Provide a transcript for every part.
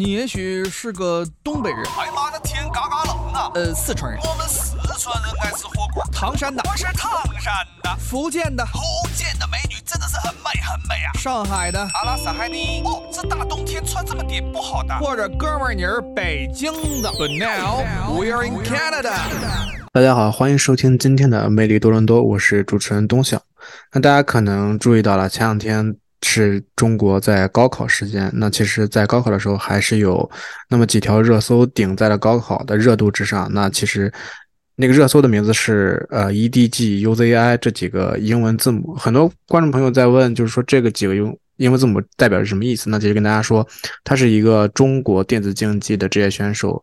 你也许是个东北人，哎妈的天嘎嘎冷啊！呃，四川人，我们四川人爱吃火锅。唐山的，我是唐山的，福建的，福建的美女真的是很美很美啊。上海的，阿拉斯海尼。哦，这大冬天穿这么点不好的。或者哥们儿你是北京的。But now we are in Canada。大家好，欢迎收听今天的魅力多伦多，我是主持人东晓。那大家可能注意到了，前两天是中国在高考时间。那其实，在高考的时候，还是有那么几条热搜顶在了高考的热度之上。那其实那个热搜的名字是呃 E D G U Z I 这几个英文字母。很多观众朋友在问，就是说这个几个英英文字母代表着什么意思？那其实跟大家说，它是一个中国电子竞技的职业选手。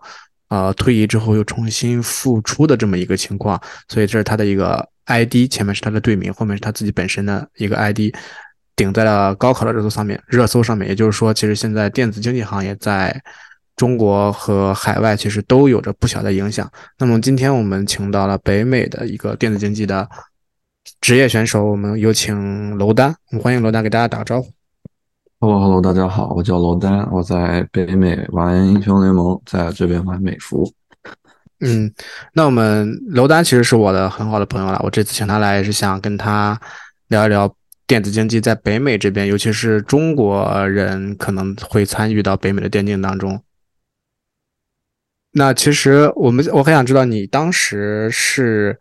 呃，退役之后又重新复出的这么一个情况，所以这是他的一个 ID，前面是他的队名，后面是他自己本身的一个 ID，顶在了高考的热搜上面。热搜上面，也就是说，其实现在电子竞技行业在中国和海外其实都有着不小的影响。那么今天我们请到了北美的一个电子竞技的职业选手，我们有请娄丹，我们欢迎娄丹给大家打个招呼。Hello，Hello，大家好，我叫娄丹，我在北美玩英雄联盟，在这边玩美服。嗯，那我们娄丹其实是我的很好的朋友了，我这次请他来也是想跟他聊一聊电子竞技在北美这边，尤其是中国人可能会参与到北美的电竞当中。那其实我们我很想知道你当时是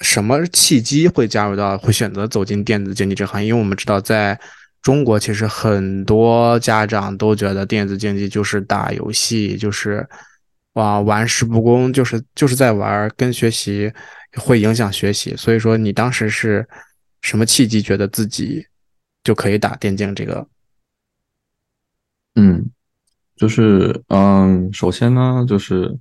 什么契机会加入到会选择走进电子竞技这行业，因为我们知道在。中国其实很多家长都觉得电子竞技就是打游戏，就是哇玩世不恭，就是就是在玩，跟学习会影响学习。所以说，你当时是什么契机觉得自己就可以打电竞这个？嗯，就是嗯，首先呢，就是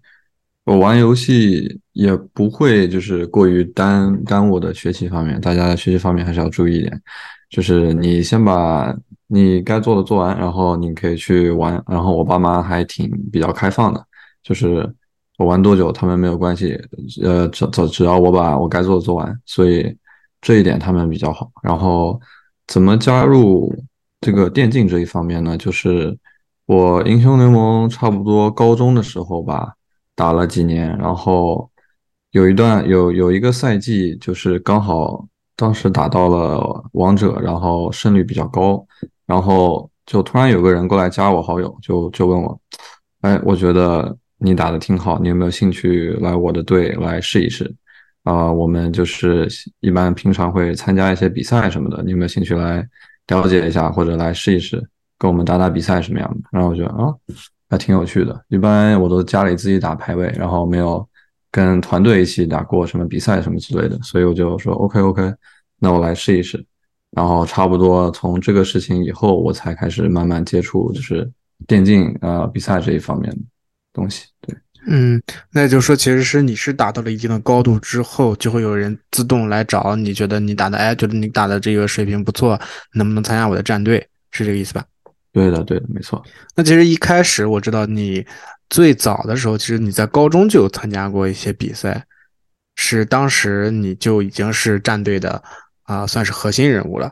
我玩游戏也不会就是过于耽耽误我的学习方面，大家学习方面还是要注意一点。就是你先把你该做的做完，然后你可以去玩。然后我爸妈还挺比较开放的，就是我玩多久他们没有关系，呃，只只只要我把我该做的做完，所以这一点他们比较好。然后怎么加入这个电竞这一方面呢？就是我英雄联盟差不多高中的时候吧，打了几年，然后有一段有有一个赛季，就是刚好。当时打到了王者，然后胜率比较高，然后就突然有个人过来加我好友，就就问我，哎，我觉得你打的挺好，你有没有兴趣来我的队来试一试？啊，我们就是一般平常会参加一些比赛什么的，你有没有兴趣来了解一下，或者来试一试，跟我们打打比赛什么样的？然后我觉得啊，还挺有趣的。一般我都家里自己打排位，然后没有。跟团队一起打过什么比赛什么之类的，所以我就说 OK OK，那我来试一试。然后差不多从这个事情以后，我才开始慢慢接触就是电竞呃比赛这一方面的东西。对，嗯，那也就是说，其实是你是达到了一定的高度之后，就会有人自动来找你，觉得你打的哎，觉得你打的这个水平不错，能不能参加我的战队？是这个意思吧？对的，对的，没错。那其实一开始我知道你。最早的时候，其实你在高中就有参加过一些比赛，是当时你就已经是战队的啊，算是核心人物了。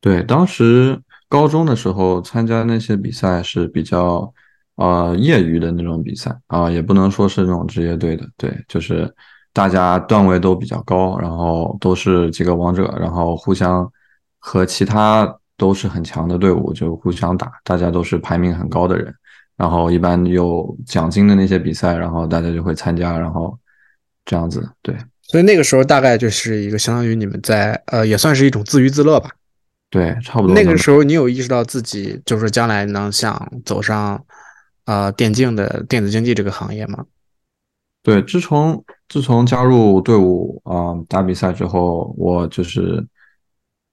对，当时高中的时候参加那些比赛是比较呃业余的那种比赛啊，也不能说是那种职业队的。对，就是大家段位都比较高，然后都是几个王者，然后互相和其他都是很强的队伍就互相打，大家都是排名很高的人。然后一般有奖金的那些比赛，然后大家就会参加，然后这样子，对。所以那个时候大概就是一个相当于你们在呃，也算是一种自娱自乐吧。对，差不多。那个时候你有意识到自己就是将来能想走上呃电竞的电子竞技这个行业吗？对，自从自从加入队伍啊打比赛之后，我就是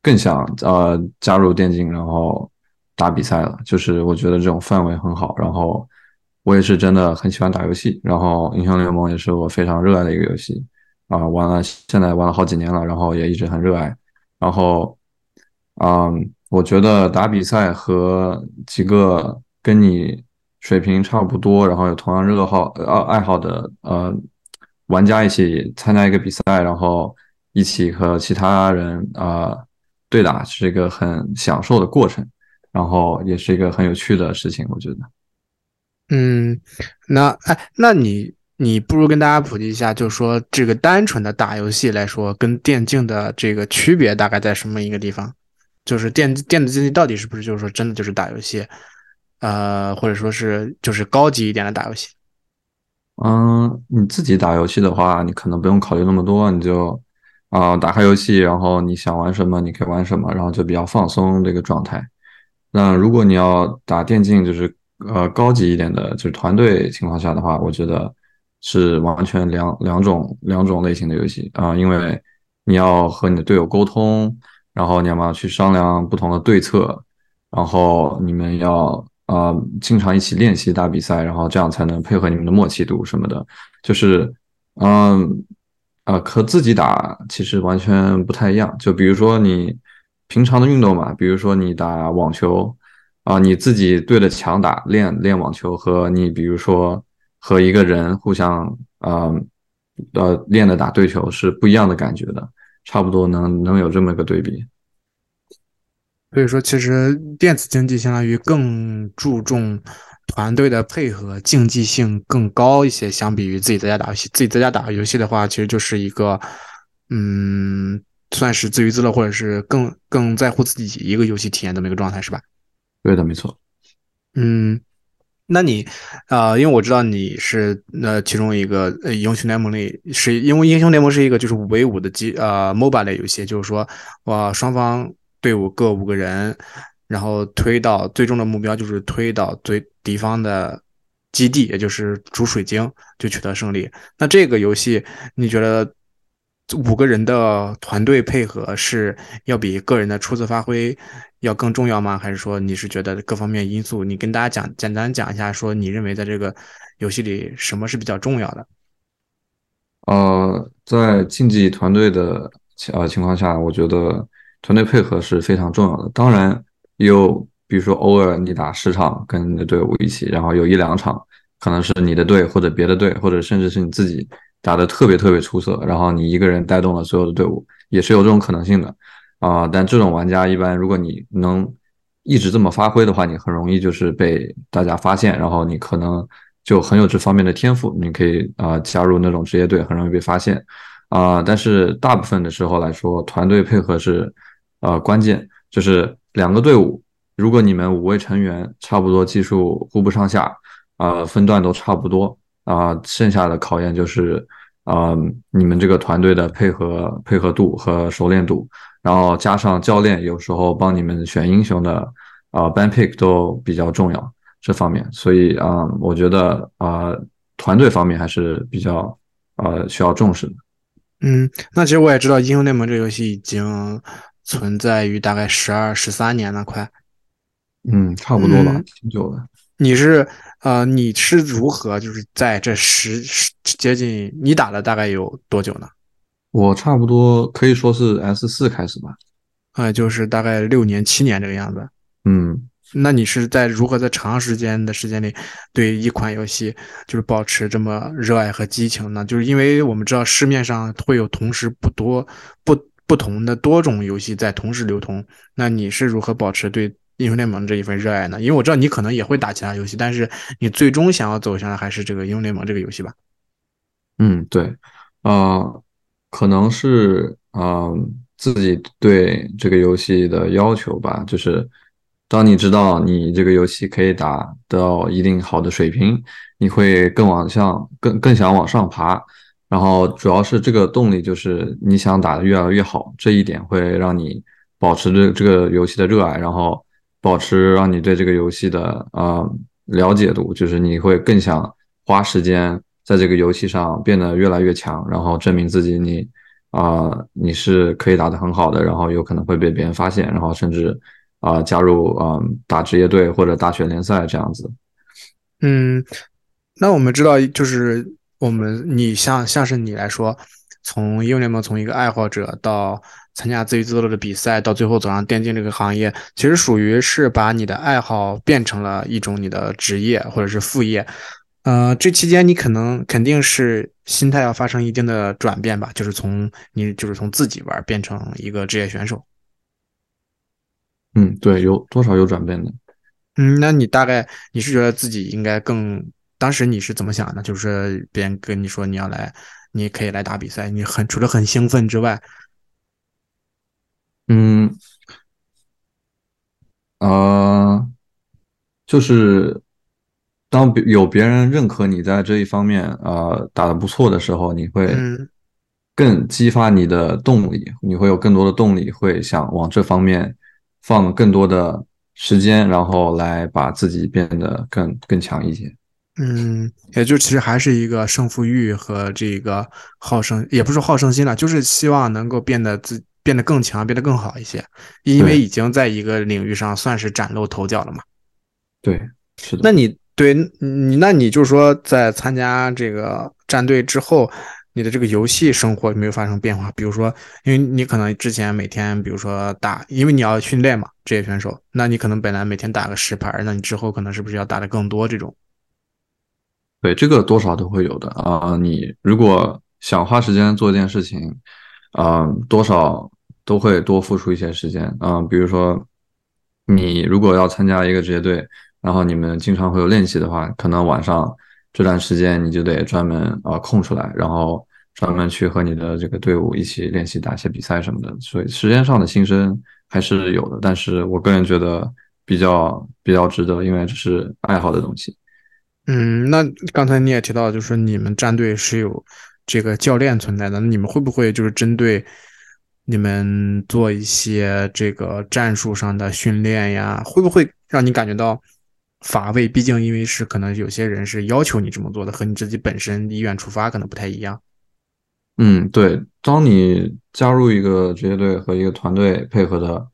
更想呃加入电竞，然后。打比赛了，就是我觉得这种氛围很好，然后我也是真的很喜欢打游戏，然后英雄联盟也是我非常热爱的一个游戏啊，玩了现在玩了好几年了，然后也一直很热爱，然后嗯，我觉得打比赛和几个跟你水平差不多，然后有同样热好呃爱好的呃玩家一起参加一个比赛，然后一起和其他人啊对打，是一个很享受的过程。然后也是一个很有趣的事情，我觉得。嗯，那哎，那你你不如跟大家普及一下，就是说这个单纯的打游戏来说，跟电竞的这个区别大概在什么一个地方？就是电电子竞技到底是不是就是说真的就是打游戏，呃，或者说是就是高级一点的打游戏？嗯，你自己打游戏的话，你可能不用考虑那么多，你就啊打开游戏，然后你想玩什么你可以玩什么，然后就比较放松这个状态。那如果你要打电竞，就是呃高级一点的，就是团队情况下的话，我觉得是完全两两种两种类型的游戏啊，因为你要和你的队友沟通，然后你要么去商量不同的对策，然后你们要。啊，经常一起练习打比赛，然后这样才能配合你们的默契度什么的。就是，嗯，啊，和自己打其实完全不太一样。就比如说你平常的运动嘛，比如说你打网球，啊，你自己对着墙打练练网球，和你比如说和一个人互相，啊，呃，练的打对球是不一样的感觉的，差不多能能有这么一个对比。所以说，其实电子竞技相当于更注重团队的配合，竞技性更高一些。相比于自己在家打游戏，自己在家打游戏的话，其实就是一个，嗯，算是自娱自乐，或者是更更在乎自己一个游戏体验这么一个状态，是吧？对的，没错。嗯，那你，呃，因为我知道你是那其中一个呃英雄联盟里，是因为英雄联盟是一个就是五 v 五的机呃 MOBA 类游戏，就是说哇双方。队伍各五个人，然后推到最终的目标就是推到最敌方的基地，也就是主水晶，就取得胜利。那这个游戏，你觉得五个人的团队配合是要比个人的出色发挥要更重要吗？还是说你是觉得各方面因素？你跟大家讲简单讲一下，说你认为在这个游戏里什么是比较重要的？呃，在竞技团队的呃情况下，我觉得。团队配合是非常重要的。当然，有比如说偶尔你打十场跟你的队伍一起，然后有一两场可能是你的队或者别的队，或者甚至是你自己打的特别特别出色，然后你一个人带动了所有的队伍，也是有这种可能性的啊。但这种玩家一般，如果你能一直这么发挥的话，你很容易就是被大家发现，然后你可能就很有这方面的天赋，你可以啊加入那种职业队，很容易被发现啊。但是大部分的时候来说，团队配合是。呃，关键就是两个队伍，如果你们五位成员差不多技术互不上下，啊，分段都差不多，啊，剩下的考验就是，啊，你们这个团队的配合配合度和熟练度，然后加上教练有时候帮你们选英雄的，啊，ban pick 都比较重要这方面，所以啊，我觉得啊，团队方面还是比较呃需要重视的。嗯，那其实我也知道英雄联盟这个游戏已经。存在于大概十二十三年了，快，嗯，差不多吧，挺久了。你是呃，你是如何就是在这十十接近你打了大概有多久呢？我差不多可以说是 S 四开始吧，呃，就是大概六年七年这个样子。嗯。那你是在如何在长时间的时间里对一款游戏就是保持这么热爱和激情呢？就是因为我们知道市面上会有同时不多不。不同的多种游戏在同时流通，那你是如何保持对英雄联盟这一份热爱呢？因为我知道你可能也会打其他游戏，但是你最终想要走向的还是这个英雄联盟这个游戏吧？嗯，对，啊，可能是啊自己对这个游戏的要求吧，就是当你知道你这个游戏可以打到一定好的水平，你会更往上，更更想往上爬。然后主要是这个动力，就是你想打得越来越好，这一点会让你保持这这个游戏的热爱，然后保持让你对这个游戏的呃了解度，就是你会更想花时间在这个游戏上变得越来越强，然后证明自己你啊你是可以打得很好的，然后有可能会被别人发现，然后甚至啊加入啊打职业队或者大学联赛这样子。嗯，那我们知道就是。我们，你像像是你来说，从英雄联盟从一个爱好者到参加自娱自乐的比赛，到最后走上电竞这个行业，其实属于是把你的爱好变成了一种你的职业或者是副业。呃，这期间你可能肯定是心态要发生一定的转变吧，就是从你就是从自己玩变成一个职业选手。嗯，对，有多少有转变的。嗯，那你大概你是觉得自己应该更，当时你是怎么想的？就是别人跟你说你要来，你可以来打比赛，你很除了很兴奋之外，嗯，呃，就是当别有别人认可你在这一方面呃打得不错的时候，你会嗯更激发你的动力，你会有更多的动力，会想往这方面放更多的时间，然后来把自己变得更更强一些。嗯，也就其实还是一个胜负欲和这个好胜，也不是好胜心了，就是希望能够变得自变得更强，变得更好一些，因为已经在一个领域上算是崭露头角了嘛。对，是的。那你对你，那你就是说，在参加这个战队之后，你的这个游戏生活有没有发生变化？比如说，因为你可能之前每天，比如说打，因为你要训练嘛，职业选手，那你可能本来每天打个十盘，那你之后可能是不是要打的更多这种？对，这个多少都会有的啊、你如果想花时间做一件事情，啊、多少都会多付出一些时间啊、比如说，你如果要参加一个职业队，然后你们经常会有练习的话，可能晚上这段时间你就得专门啊、空出来，然后专门去和你的这个队伍一起练习打一些比赛什么的。所以时间上的牺牲还是有的，但是我个人觉得比较比较值得，因为这是爱好的东西。嗯，那刚才你也提到，就是你们战队是有这个教练存在的，你们会不会就是针对你们做一些这个战术上的训练呀？会不会让你感觉到乏味？毕竟因为是可能有些人是要求你这么做的，和你自己本身意愿出发可能不太一样。嗯，对，当你加入一个职业队和一个团队配合的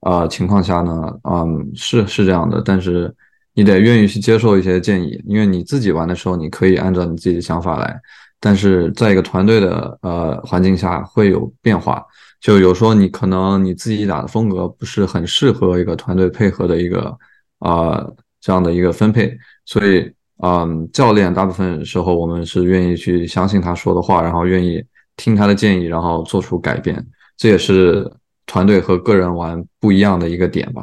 呃情况下呢，嗯，是是这样的，但是你得愿意去接受一些建议，因为你自己玩的时候，你可以按照你自己的想法来，但是在一个团队的呃环境下会有变化，就有时候你可能你自己打的风格不是很适合一个团队配合的一个呃这样的一个分配，所以嗯，教练大部分时候我们是愿意去相信他说的话，然后愿意听他的建议，然后做出改变，这也是团队和个人玩不一样的一个点吧。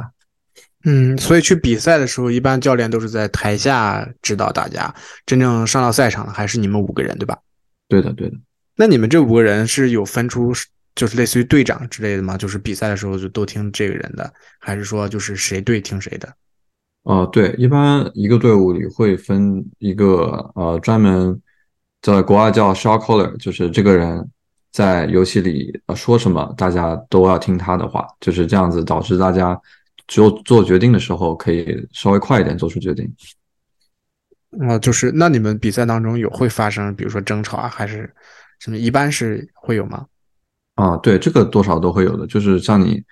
嗯，所以去比赛的时候，一般教练都是在台下指导大家，真正上到赛场的还是你们五个人，对吧？对的，对的。那你们这五个人是有分出，就是类似于队长之类的吗？就是比赛的时候就都听这个人的，还是说就是谁对听谁的？哦，对，一般一个队伍里会分一个呃专门在国外叫 shot caller，就是这个人在游戏里呃说什么，大家都要听他的话，就是这样子导致大家做做决定的时候可以稍微快一点做出决定。啊、就是那你们比赛当中有会发生，比如说争吵啊，还是什么？一般是会有吗？啊，对，这个多少都会有的，就是像你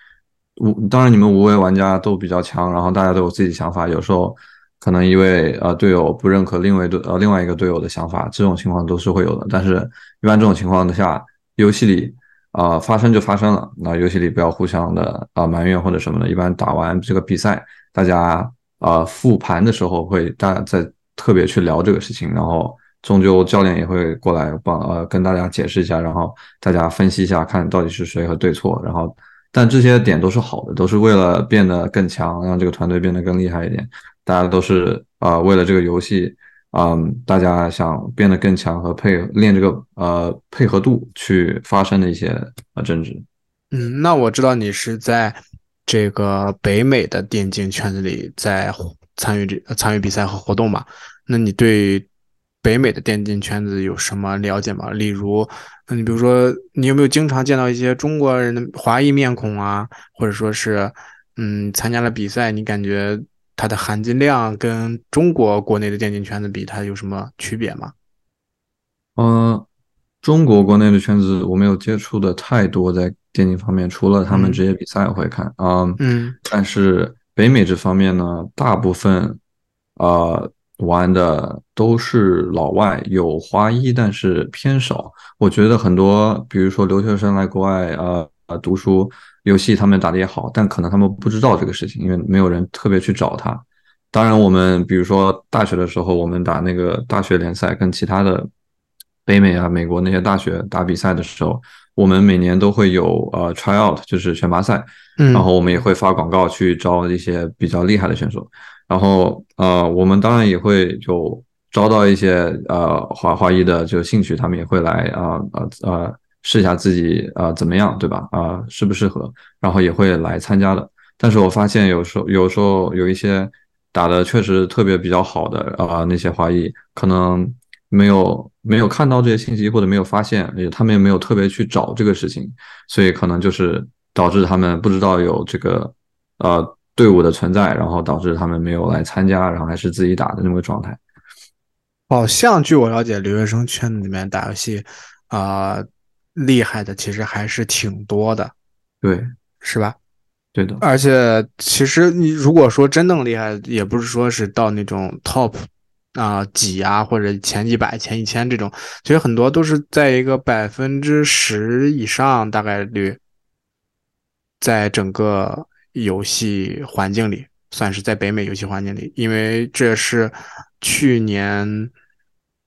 五，当然你们五位玩家都比较强，然后大家都有自己想法，有时候可能一位呃队友不认可另外队呃另外一个队友的想法，这种情况都是会有的。但是，一般这种情况下，游戏里啊、发生就发生了，那游戏里不要互相的啊、埋怨或者什么的。一般打完这个比赛，大家啊、复盘的时候会大家再特别去聊这个事情，然后终究教练也会过来帮呃跟大家解释一下，然后大家分析一下，看到底是谁和对错，然后但这些点都是好的，都是为了变得更强，让这个团队变得更厉害一点。大家都是啊、为了这个游戏，嗯，大家想变得更强和配练这个呃配合度去发生的一些呃争执。嗯，那我知道你是在这个北美的电竞圈子里在参与这参与比赛和活动嘛？那你对北美的电竞圈子有什么了解吗？例如，那你比如说，你有没有经常见到一些中国人的华裔面孔啊，或者说是，嗯，参加了比赛，你感觉它的含金量跟中国国内的电竞圈子比，它有什么区别吗？呃，中国国内的圈子我没有接触的太多，在电竞方面，除了他们嗯职业比赛我会看啊，嗯但是北美这方面呢，大部分呃玩的都是老外，有华裔，但是偏少。我觉得很多，比如说留学生来国外呃呃读书，游戏他们打的也好，但可能他们不知道这个事情，因为没有人特别去找他。当然，我们比如说大学的时候，我们打那个大学联赛，跟其他的北美啊、美国那些大学打比赛的时候，我们每年都会有呃 try out，就是选拔赛，嗯，然后我们也会发广告去招一些比较厉害的选手，然后呃，我们当然也会就招到一些呃华华裔的就兴趣，他们也会来啊呃呃试一下自己呃怎么样，对吧？啊、适不适合，然后也会来参加的。但是我发现有时候有时候有一些打的确实特别比较好的啊、那些华裔可能没有没有看到这些信息或者没有发现，也他们也没有特别去找这个事情，所以可能就是导致他们不知道有这个呃队伍的存在，然后导致他们没有来参加，然后还是自己打的那么个状态。好像据我了解，留学生圈子里面打游戏，啊、厉害的其实还是挺多的，对，是吧？对的，而且其实你如果说真正厉害，也不是说是到那种 top 啊、几啊或者前几百、前一千这种，其实很多都是在一个百分之十以上大概率，在整个游戏环境里，算是在北美游戏环境里，因为这是去年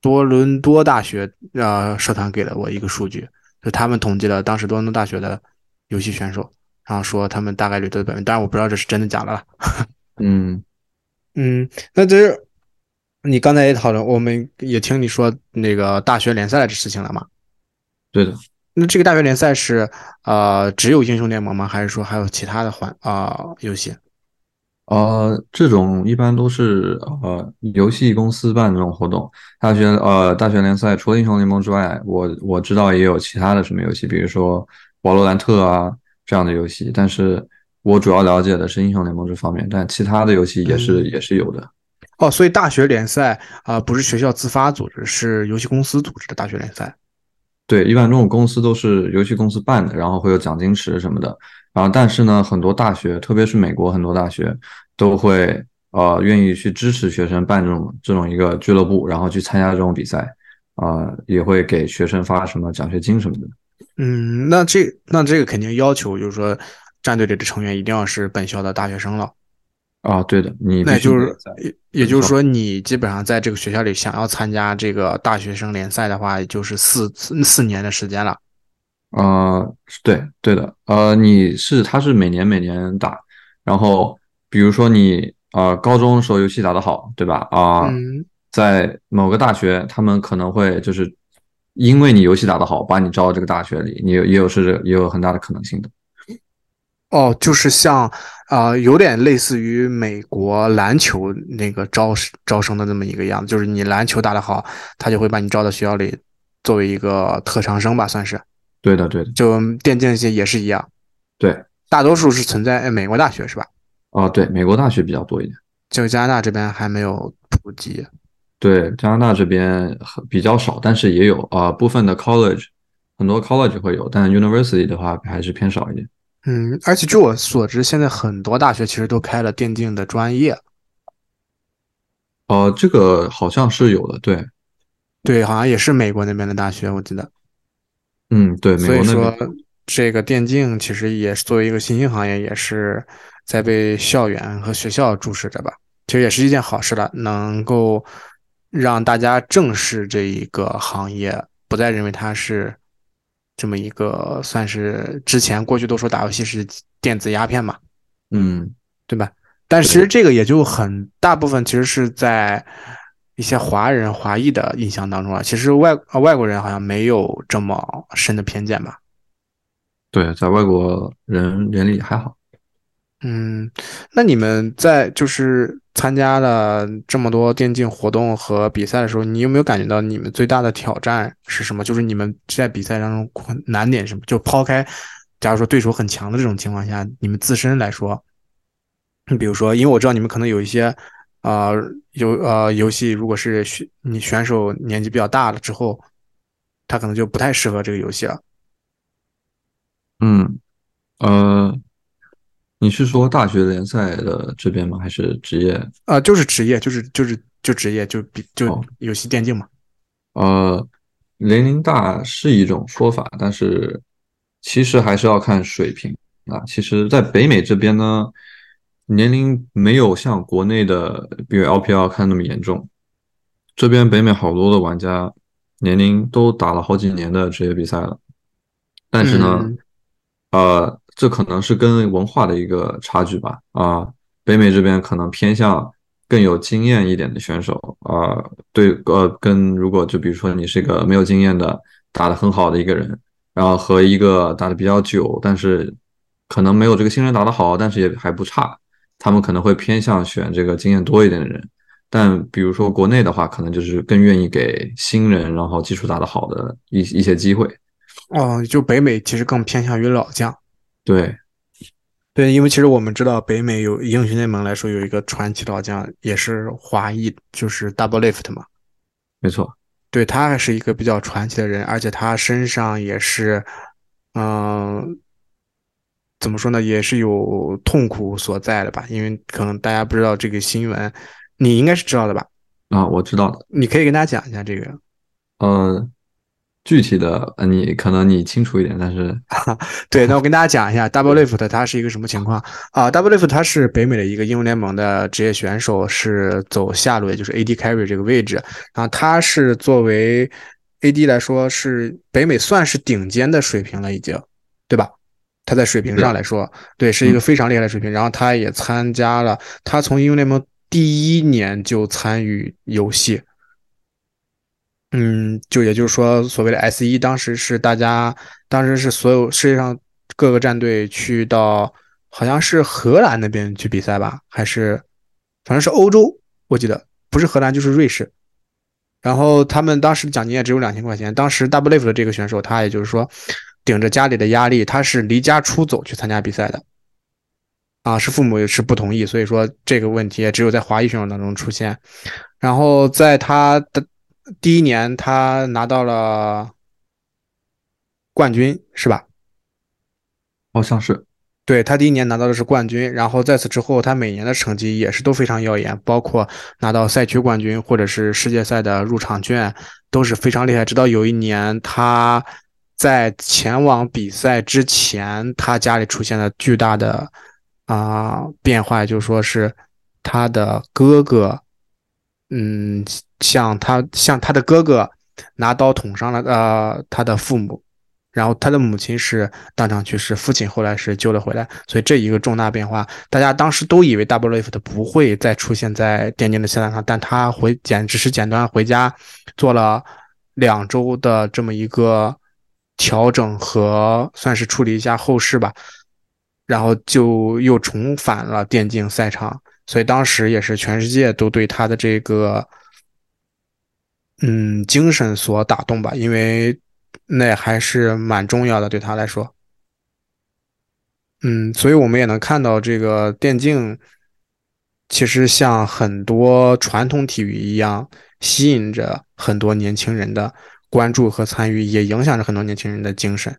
多伦多大学呃社团给了我一个数据，就他们统计了当时多伦多大学的游戏选手。然后说他们大概率都是百分，当然我不知道这是真的假的了。嗯嗯，那这是你刚才也讨论，我们也听你说那个大学联赛的事情了嘛？对的。那这个大学联赛是呃只有英雄联盟吗？还是说还有其他的环啊、游戏？呃，这种一般都是呃游戏公司办这种活动。大学呃大学联赛除了英雄联盟之外，我我知道也有其他的什么游戏，比如说瓦罗兰特啊这样的游戏。但是我主要了解的是英雄联盟这方面，但其他的游戏也是、嗯也是有的。哦，所以大学联赛啊、不是学校自发组织，是游戏公司组织的大学联赛。对，一般这种公司都是游戏公司办的，然后会有奖金池什么的。然后，但是呢，很多大学，特别是美国很多大学，都会呃愿意去支持学生办这种这种一个俱乐部，然后去参加这种比赛，啊、也会给学生发什么奖学金什么的。嗯，那这那这个肯定要求就是说，战队里的成员一定要是本校的大学生了。啊，对的，你那就是也也就是说，你基本上在这个学校里想要参加这个大学生联赛的话，也就是四四四年的时间了。呃，对对的，呃，你是他是每年每年打，然后比如说你呃高中的时候游戏打得好，对吧？啊、嗯在某个大学，他们可能会就是因为你游戏打得好，把你招到这个大学里，你有也有是也有很大的可能性的。哦，就是像啊、呃有点类似于美国篮球那个招招生的那么一个样子，就是你篮球打得好，他就会把你招到学校里作为一个特长生吧，算是。对的，对的，就电竞些也是一样，对，大多数是存在呃美国大学是吧？啊、对，美国大学比较多一点。就加拿大这边还没有普及。对，加拿大这边比较少，但是也有啊、部分的 college，很多 college 会有，但 university 的话还是偏少一点。嗯，而且据我所知，现在很多大学其实都开了电竞的专业。呃，这个好像是有的，对，对，好像也是美国那边的大学，我记得。嗯，对，美所以说，，这个电竞其实也是作为一个新兴行业，也是在被校园和学校注视着吧。其实也是一件好事了，能够让大家正视这一个行业，不再认为它是这么一个算是之前过去都说打游戏是电子鸦片嘛，嗯，对吧？但其实这个也就很大部分其实是在一些华人、华裔的印象当中啊，其实外呃外国人好像没有这么深的偏见吧。对，在外国人眼里还好。嗯，那你们在就是参加了这么多电竞活动和比赛的时候，你有没有感觉到你们最大的挑战是什么？就是你们在比赛当中困难点什么？就抛开，假如说对手很强的这种情况下，你们自身来说，你比如说，因为我知道你们可能有一些，呃，游呃游戏，如果是选你选手年纪比较大了之后，他可能就不太适合这个游戏了。嗯，嗯，你是说大学联赛的这边吗？还是职业？呃，就是职业，就是就是就职业，就比就哦游戏电竞嘛。呃，年龄大是一种说法，但是其实还是要看水平啊。其实，在北美这边呢，年龄没有像国内的，比如 LPL 看那么严重。这边北美好多的玩家年龄都打了好几年的职业比赛了，但是呢，嗯呃，这可能是跟文化的一个差距吧。啊、北美这边可能偏向更有经验一点的选手，啊、对，呃，跟如果就比如说你是一个没有经验的打得很好的一个人，然后和一个打得比较久，但是可能没有这个新人打得好，但是也还不差，他们可能会偏向选这个经验多一点的人。但比如说国内的话，可能就是更愿意给新人，然后基础打得好的一一些机会。哦，就北美其实更偏向于老将。对，对，因为其实我们知道北美有英雄联盟来说有一个传奇老将，也是华裔，就是 Double Lift 嘛。没错。对他还是一个比较传奇的人，而且他身上也是，嗯、怎么说呢，也是有痛苦所在的吧？因为可能大家不知道这个新闻，你应该是知道的吧？啊，我知道的。你可以跟大家讲一下这个。呃，具体的，呃，你可能你清楚一点，但是 对，那我跟大家讲一下 Double Lift 它是一个什么情况啊？Double Lift 它是北美的一个英雄联盟的职业选手，是走下路，也就是 AD carry 这个位置。然后他是作为 AD 来说，是北美算是顶尖的水平了，已经，对吧？他在水平上来说，对，是一个非常厉害的水平。然后他也参加了，他从英雄联盟第一年就参与游戏。嗯，就也就是说，所谓的 S 一，当时是大家，当时是所有世界上各个战队去到，好像是荷兰那边去比赛吧，还是反正是欧洲，我记得不是荷兰就是瑞士。然后他们当时奖金也只有两千块钱。当时 Double Lift 的这个选手，他也就是说，顶着家里的压力，他是离家出走去参加比赛的。啊，是父母也是不同意，所以说这个问题也只有在华裔选手当中出现。然后在他的第一年，他拿到了冠军，是吧？好像是对他第一年拿到的是冠军，然后在此之后，他每年的成绩也是都非常耀眼，包括拿到赛区冠军或者是世界赛的入场券都是非常厉害。直到有一年，他在前往比赛之前，他家里出现了巨大的啊、变化，就说是他的哥哥，嗯，像他像他的哥哥拿刀捅伤了呃他的父母。然后他的母亲是当场去世，父亲后来是救了回来，所以这一个重大变化，大家当时都以为 Double Lift 不会再出现在电竞的赛场上，但他回简只是简单回家做了两周的这么一个调整和算是处理一下后事吧，然后就又重返了电竞赛场，所以当时也是全世界都对他的这个嗯精神所打动吧，因为。那还是蛮重要的，对他来说。嗯，所以我们也能看到，这个电竞其实像很多传统体育一样，吸引着很多年轻人的关注和参与，也影响着很多年轻人的精神。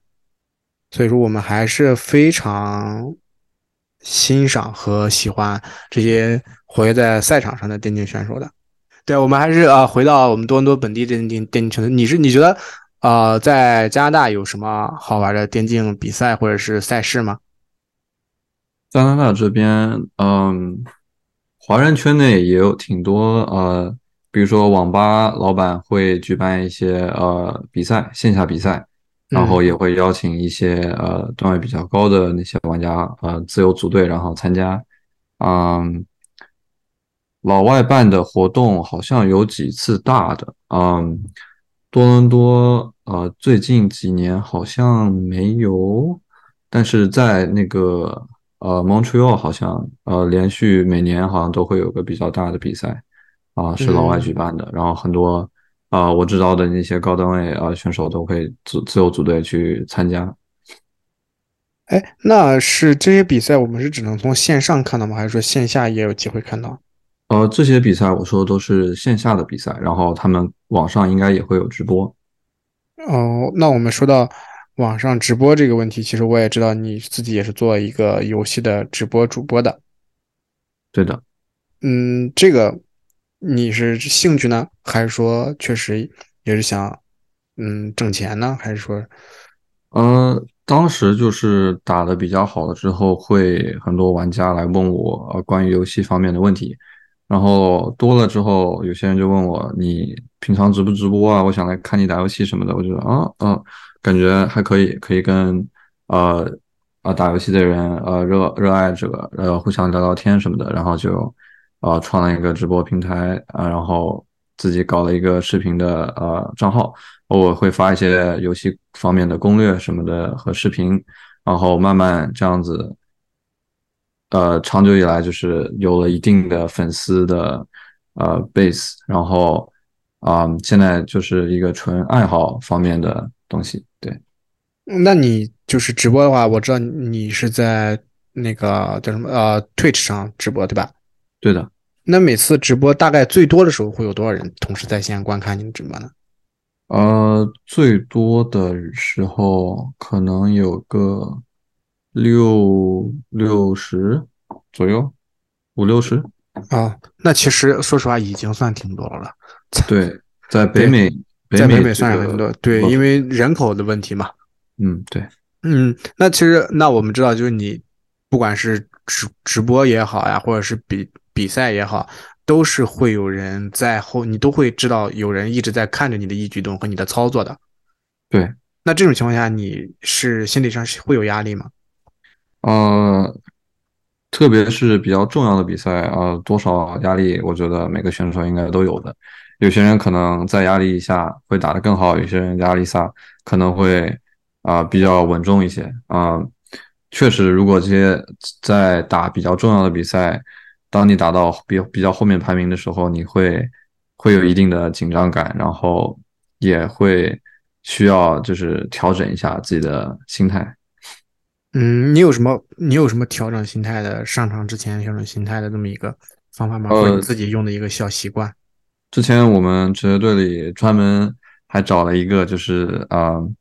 所以说，我们还是非常欣赏和喜欢这些活跃在赛场上的电竞选手的。对，我们还是啊，回到我们多伦多本地电竞电竞圈，你是你觉得？呃，在加拿大有什么好玩的电竞比赛或者是赛事吗？加拿大这边，嗯，华人圈内也有挺多呃，比如说网吧老板会举办一些呃比赛，线下比赛，然后也会邀请一些呃段位比较高的那些玩家呃自由组队然后参加，嗯，老外办的活动好像有几次大的，嗯。多伦多呃，最近几年好像没有，但是在那个呃 Montreal 好像呃连续每年好像都会有个比较大的比赛啊、是老外举办的，然后很多啊、我知道的那些高段位啊、选手都会自自由组队去参加。哎，那是这些比赛我们是只能从线上看到吗？还是说线下也有机会看到？呃，这些比赛我说都是线下的比赛，然后他们网上应该也会有直播。哦，那我们说到网上直播这个问题，其实我也知道你自己也是做一个游戏的直播主播的。对的，嗯，这个你是兴趣呢，还是说确实也是想嗯挣钱呢？还是说呃，当时就是打的比较好了之后，会很多玩家来问我呃关于游戏方面的问题。然后多了之后，有些人就问我你平常直不直播啊？我想来看你打游戏什么的。我就说啊啊，感觉还可以，可以跟呃啊打游戏的人呃热热爱者呃互相聊聊天什么的，然后就呃创了一个直播平台啊，然后自己搞了一个视频的呃账号，偶尔会发一些游戏方面的攻略什么的和视频，然后慢慢这样子。呃，长久以来就是有了一定的粉丝的呃 base，然后啊、现在就是一个纯爱好方面的东西。对，那你就是直播的话，我知道你是在那个叫什么呃 Twitch 上直播对吧？对的。那每次直播大概最多的时候会有多少人同时在线观看你的直播呢？呃，最多的时候可能有个六六十左右，五六十。哦，那其实说实话已经算挺多了。对，在北美，在北美算是很多，对，因为人口的问题嘛。嗯，对，嗯，那其实那我们知道，就是你不管是直直播也好呀，或者是比比赛也好，都是会有人在后，你都会知道有人一直在看着你的一举动和你的操作的。对，那这种情况下，你是心理上是会有压力吗？呃，特别是比较重要的比赛啊、呃多少压力，我觉得每个选手应该都有的。有些人可能在压力下会打得更好，有些人压力下可能会啊、比较稳重一些啊、确实，如果这些在打比较重要的比赛，当你打到比比较后面排名的时候，你会会有一定的紧张感，然后也会需要就是调整一下自己的心态。嗯，你有什么你有什么调整心态的上场之前调整心态的这么一个方法吗？或者自己用的一个小习惯？之前我们职业队里专门还找了一个，就是啊、呃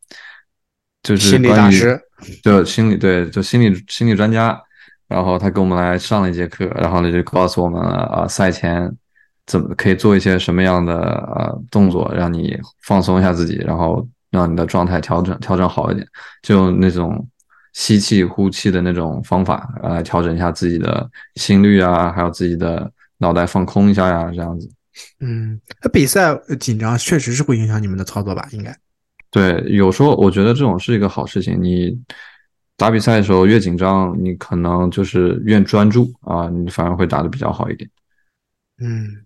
就是心理大师，就心理对，就心理心理专家，然后他给我们来上了一节课，然后呢就告诉我们了啊、赛前怎么可以做一些什么样的呃动作，让你放松一下自己，然后让你的状态调整调整好一点，就用那种吸气呼气的那种方法呃来调整一下自己的心率啊，还有自己的脑袋放空一下呀，这样子。嗯，那比赛呃紧张确实是会影响你们的操作吧？应该。对，有时候我觉得这种是一个好事情。你打比赛的时候越紧张，你可能就是越专注啊，你反而会打得比较好一点。嗯，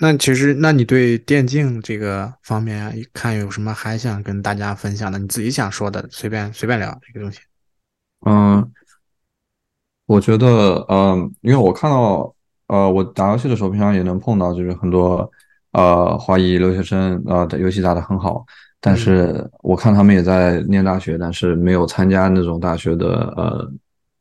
那其实，那你对电竞这个方面啊，看有什么还想跟大家分享的？你自己想说的，随便随便聊这个东西。嗯，我觉得，嗯，因为我看到，呃，我打游戏的时候，平常也能碰到，就是很多呃华裔留学生，呃，的游戏打得很好，但是我看他们也在念大学，但是没有参加那种大学的呃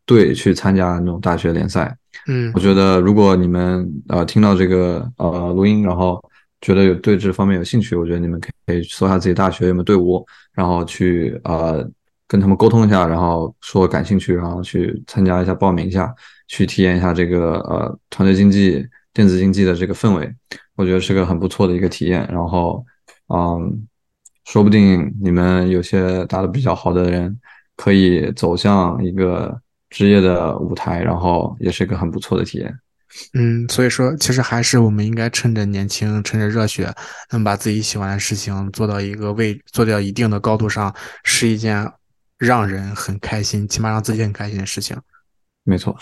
队去参加那种大学联赛。嗯我觉得如果你们呃听到这个呃录音，然后觉得有对这方面有兴趣，我觉得你们可以搜一下自己大学有没有队伍，然后去呃跟他们沟通一下，然后说感兴趣，然后去参加一下，报名一下，去体验一下这个呃团队经济、电子竞技的这个氛围，我觉得是个很不错的一个体验。然后嗯，说不定你们有些打得比较好的人，可以走向一个职业的舞台，然后也是一个很不错的体验。嗯，所以说，其实还是我们应该趁着年轻，趁着热血，能把自己喜欢的事情做到一个位，做到一定的高度上，是一件让人很开心，起码让自己很开心的事情。没错，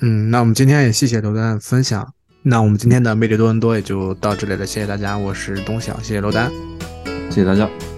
嗯，那我们今天也谢谢罗丹的分享。那我们今天的魅力多伦多也就到这里了，谢谢大家，我是东晓，谢谢罗丹。谢谢大家。